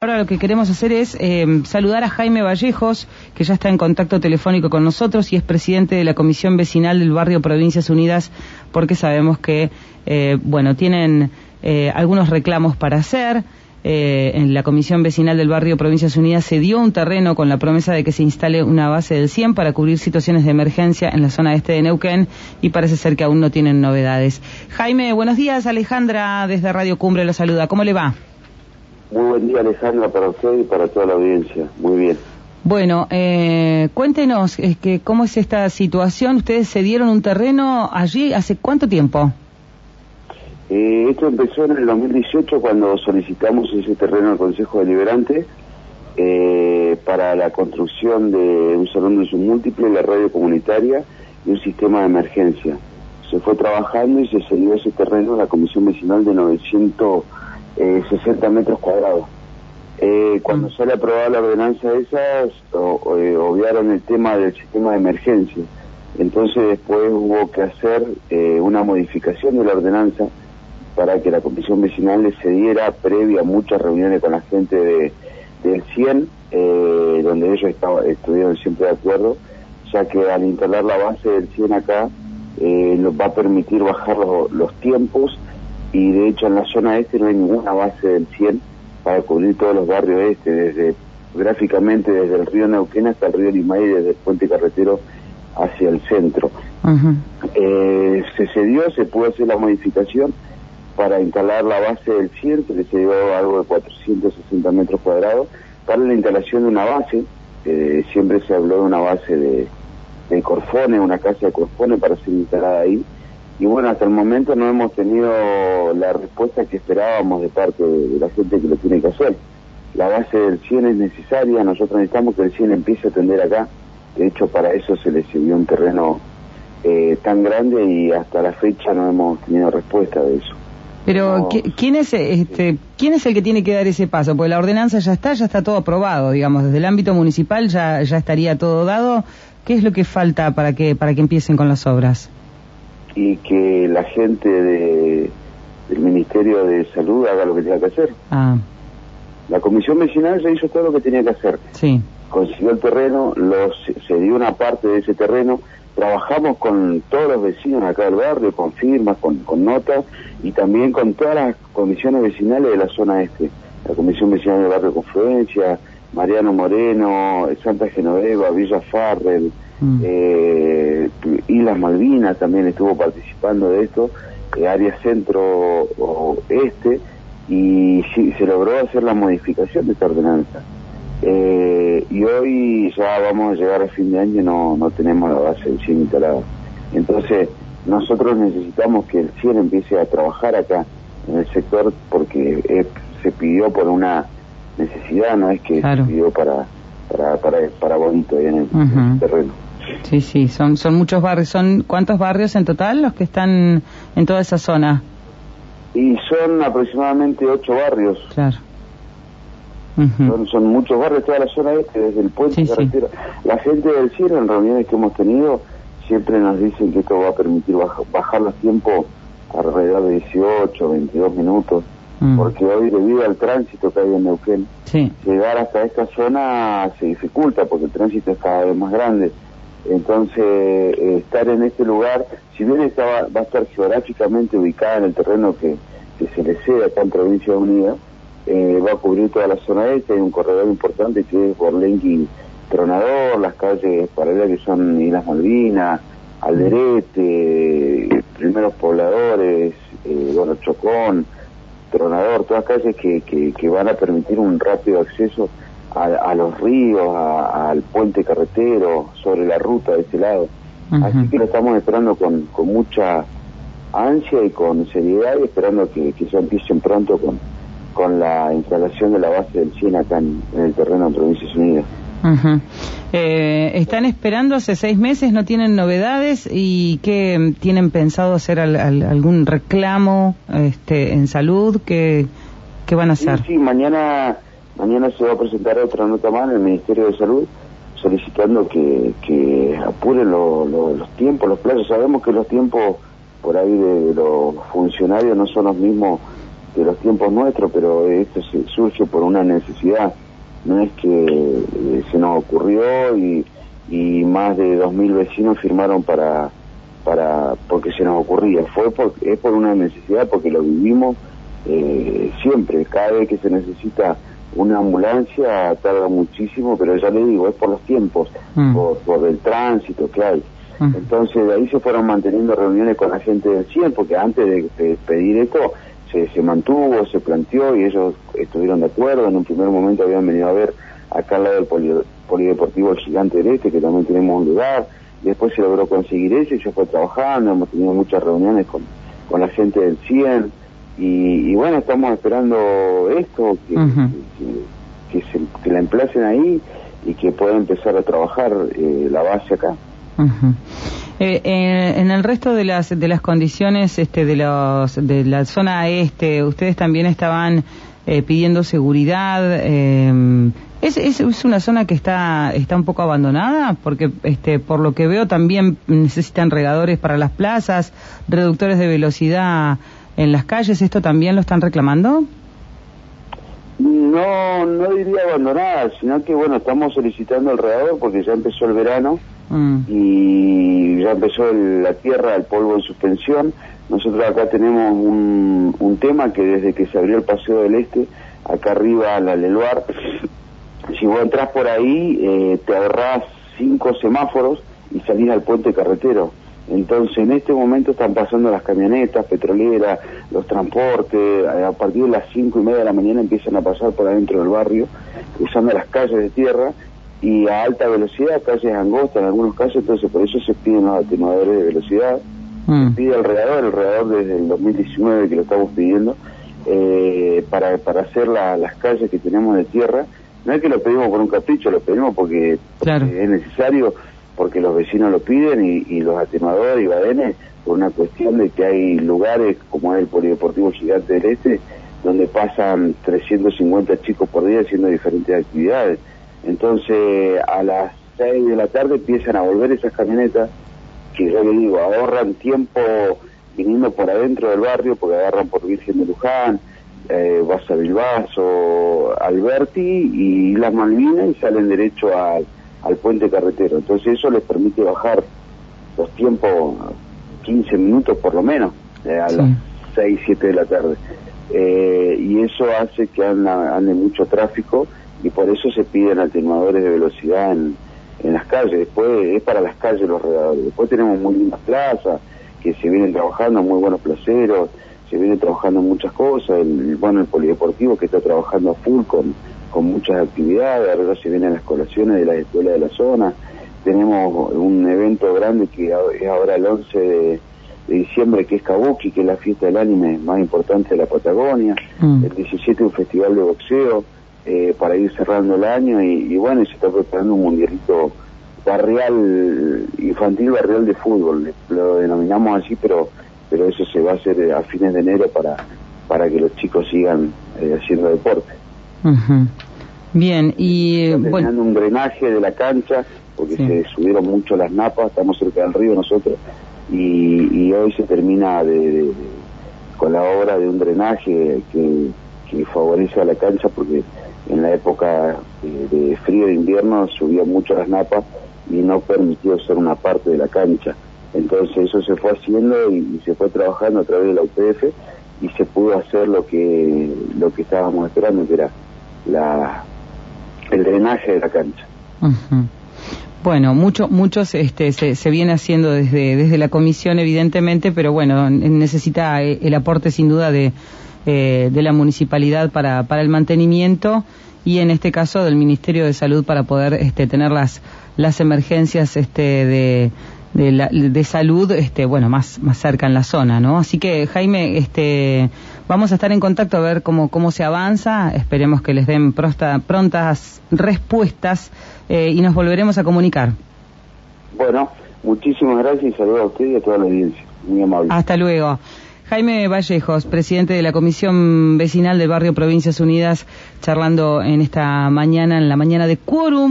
Ahora lo que queremos hacer es eh, saludar a Jaime Vallejos, que ya está en contacto telefónico con nosotros y es presidente de la Comisión Vecinal del Barrio Provincias Unidas, porque sabemos que, eh, bueno, tienen eh, algunos reclamos para hacer. en la Comisión Vecinal del Barrio Provincias Unidas se dio un terreno con la promesa de que se instale una base del 100 para cubrir situaciones de emergencia en la zona este de Neuquén y parece ser que aún no tienen novedades. Jaime, buenos días. Alejandra desde Radio Cumbre lo saluda. ¿Cómo le va? Muy buen día, Alejandra, para usted y para toda la audiencia. Muy bien. Bueno, eh, cuéntenos es que, cómo es esta situación. Ustedes se dieron un terreno allí hace cuánto tiempo? Eh, esto empezó en el 2018 cuando solicitamos ese terreno al Consejo Deliberante eh, para la construcción de un salón de uso múltiple, la radio comunitaria y un sistema de emergencia. Se fue trabajando y se cedió ese terreno a la Comisión Vecinal de 900 eh, 60 metros cuadrados. Eh, cuando mm. sale aprobada la ordenanza esa, eh, obviaron el tema del sistema de emergencia. Entonces después hubo que hacer eh, una modificación de la ordenanza para que la comisión vecinal le cediera previa a muchas reuniones con la gente de, del 100, donde ellos estuvieron siempre de acuerdo, ya que al instalar la base del 100 acá, nos va a permitir bajar los tiempos y de hecho en la zona este no hay ninguna base del 100 para cubrir todos los barrios este, desde gráficamente desde el río Neuquén hasta el río Limay, desde el puente carretero hacia el centro. eh, se cedió, se pudo hacer la modificación para instalar la base del 100, que se dio algo de 460 metros cuadrados, para la instalación de una base, eh, siempre se habló de una base de, de Corfone, una casa de Corfone para ser instalada ahí, y bueno, hasta el momento no hemos tenido la respuesta que esperábamos de parte de, la gente que lo tiene que hacer. La base del 100 es necesaria, nosotros necesitamos que el 100 empiece a atender acá. De hecho, para eso se le sirvió un terreno eh, tan grande y hasta la fecha no hemos tenido respuesta de eso. Pero ¿quién es este quién es el que tiene que dar ese paso? Porque la ordenanza ya está, ya está todo aprobado, digamos, desde el ámbito municipal ya ya estaría todo dado. ¿Qué es lo que falta para que para que empiecen con las obras? Y que la gente de, del Ministerio de Salud haga lo que tenga que hacer. Ah. La comisión vecinal ya hizo todo lo que tenía que hacer. Sí. Consiguió el terreno, los, se dio una parte de ese terreno, trabajamos con todos los vecinos acá del barrio, con firmas, con, con notas y también con todas las comisiones vecinales de la zona este. La comisión vecinal del barrio Confluencia, Mariano Moreno, Santa Genoveva, Villa Farrell, mm. eh, Islas Malvinas también estuvo participando de esto, eh, área centro este, y sí, se logró hacer la modificación de esta ordenanza. Eh, y hoy ya vamos a llegar a fin de año y no, no tenemos la base del 100 instalada. Entonces, nosotros necesitamos que el 100 empiece a trabajar acá en el sector porque se pidió por una necesidad, no es que se pidió para, para, para, para bonito ahí en el terreno. Sí, sí, son, son muchos barrios. ¿Son cuántos barrios en total los que están en toda esa zona? Y son aproximadamente ocho barrios. Claro. son, muchos barrios, toda la zona este, desde el puente La gente del cielo, en reuniones que hemos tenido, siempre nos dicen que esto va a permitir bajar los tiempos alrededor de 18, 22 minutos. Mm. porque hoy debido al tránsito que hay en Neuquén, llegar hasta esta zona se dificulta porque el tránsito es cada vez más grande. Entonces, estar en este lugar, si bien está, va a estar geográficamente ubicada en el terreno que, se le cede acá en Provincia Unida, eh, va a cubrir toda la zona este, hay un corredor importante que es Borlenqui Tronador, las calles paralelas que son Islas Malvinas, Alderete, primeros pobladores, eh, bueno, Chocón, Tronador, todas calles que, que van a permitir un rápido acceso a, los ríos, al puente carretero, sobre la ruta de ese lado. Así que lo estamos esperando con, con mucha ansia y con seriedad y esperando que, que ya empiecen pronto con, con la instalación de la base del CIEN acá en, el terreno de Provincias Unidas. eh, están esperando hace seis meses, no tienen novedades y qué tienen pensado hacer algún reclamo este, en salud, ¿qué, qué van a hacer? Sí, sí, mañana Mañana se va a presentar otra nota más en el Ministerio de Salud solicitando que, que apuren los tiempos, los plazos. Sabemos que los tiempos por ahí de, los funcionarios no son los mismos de los tiempos nuestros, pero esto se, surge por una necesidad. No es que eh, se nos ocurrió y, y más de 2.000 vecinos firmaron para para porque se nos ocurría. Fue por, es por una necesidad, porque lo vivimos eh, siempre. Cada vez que se necesita una ambulancia tarda muchísimo, pero ya le digo, es por los tiempos, mm. por, el tránsito que hay. Mm. Entonces de ahí se fueron manteniendo reuniones con la gente del CIEN, porque antes de, pedir esto se, se mantuvo, se planteó y ellos estuvieron de acuerdo. En un primer momento habían venido a ver acá al lado del Polideportivo El Gigante del Este, que también tenemos un lugar. Después se logró conseguir eso y yo fue trabajando, hemos tenido muchas reuniones con, con la gente del CIEN y, bueno, estamos esperando esto, que, que, se, que, la emplacen ahí y que pueda empezar a trabajar eh, la base acá. Eh, en el resto de las de las condiciones este de los de la zona este ustedes también estaban eh, pidiendo seguridad eh, ¿Es, es, una zona que está, está un poco abandonada? Porque este, por lo que veo también necesitan regadores para las plazas, reductores de velocidad en las calles. ¿Esto también lo están reclamando? No, no diría abandonada, sino que bueno, estamos solicitando el regador porque ya empezó el verano mm. y ya empezó la tierra, el polvo en suspensión. Nosotros acá tenemos un, un tema que desde que se abrió el Paseo del Este, acá arriba la Leluar, si vos entras por ahí, eh, te ahorrás cinco semáforos y salís al puente carretero. Entonces, en este momento están pasando las camionetas petroleras, los transportes, eh, a partir de las cinco y media de la mañana empiezan a pasar por adentro del barrio, usando las calles de tierra y a alta velocidad, calles angostas en algunos casos, entonces por eso se piden los atenuadores de velocidad. Mm. Se pide alrededor, alrededor desde el 2019 que lo estamos pidiendo, eh, para, para hacer las calles que tenemos de tierra no es que lo pedimos por un capricho, lo pedimos porque, es necesario, porque los vecinos lo piden y, los atenuadores y badenes, por una cuestión de que hay lugares como es el Polideportivo Gigante del Este, donde pasan 350 chicos por día haciendo diferentes actividades. Entonces, a las 6 de la tarde empiezan a volver esas camionetas, que yo le digo, ahorran tiempo viniendo por adentro del barrio, porque agarran por Virgen de Luján, eh, vas a Bilbaso, Alberti y las Malvinas y salen derecho al, puente carretero. Entonces eso les permite bajar los tiempos 15 minutos por lo menos, eh, a las 6, 7 de la tarde. Eh, y eso hace que ande, mucho tráfico y por eso se piden atenuadores de velocidad en, en las calles. Después es para las calles los redadores. Después tenemos muy lindas plazas que se vienen trabajando, muy buenos placeros se viene trabajando muchas cosas, el, bueno, el polideportivo que está trabajando a full con, con muchas actividades, ahora se vienen las colaciones de las escuelas de la zona, tenemos un evento grande que es ahora el 11 de, diciembre que es Kabuki, que es la fiesta del anime más importante de la Patagonia, mm. el 17 un festival de boxeo eh, para ir cerrando el año y, y bueno, se está preparando un mundialito barrial, infantil barrial de fútbol, lo denominamos así, pero pero eso se va a hacer a fines de enero para, para que los chicos sigan eh, haciendo deporte. Bien, y bueno. un drenaje de la cancha, porque se subieron mucho las napas, estamos cerca del río nosotros, y, hoy se termina de, con la obra de un drenaje que, que favorece a la cancha, porque en la época de, frío de invierno subía mucho las napas y no permitió ser una parte de la cancha. Entonces eso se fue haciendo y, se fue trabajando a través de la UPF y se pudo hacer lo que lo que estábamos esperando, que era la el drenaje de la cancha. Bueno, mucho, muchos este, se, se, viene haciendo desde, desde la comisión, evidentemente, pero bueno, necesita eh, el aporte sin duda de, eh, de la municipalidad para, para el mantenimiento y en este caso del Ministerio de Salud para poder este, tener las, las emergencias este, de, de, de salud, este, bueno, más, más cerca en la zona, ¿no? Así que, Jaime, este, vamos a estar en contacto a ver cómo, cómo se avanza, esperemos que les den prontas respuestas eh, y nos volveremos a comunicar. Bueno, muchísimas gracias y saludos a usted y a toda la audiencia. Muy amable. Hasta luego. Jaime Vallejos, presidente de la Comisión Vecinal del Barrio Provincias Unidas, charlando en esta mañana, en la mañana de Quórum.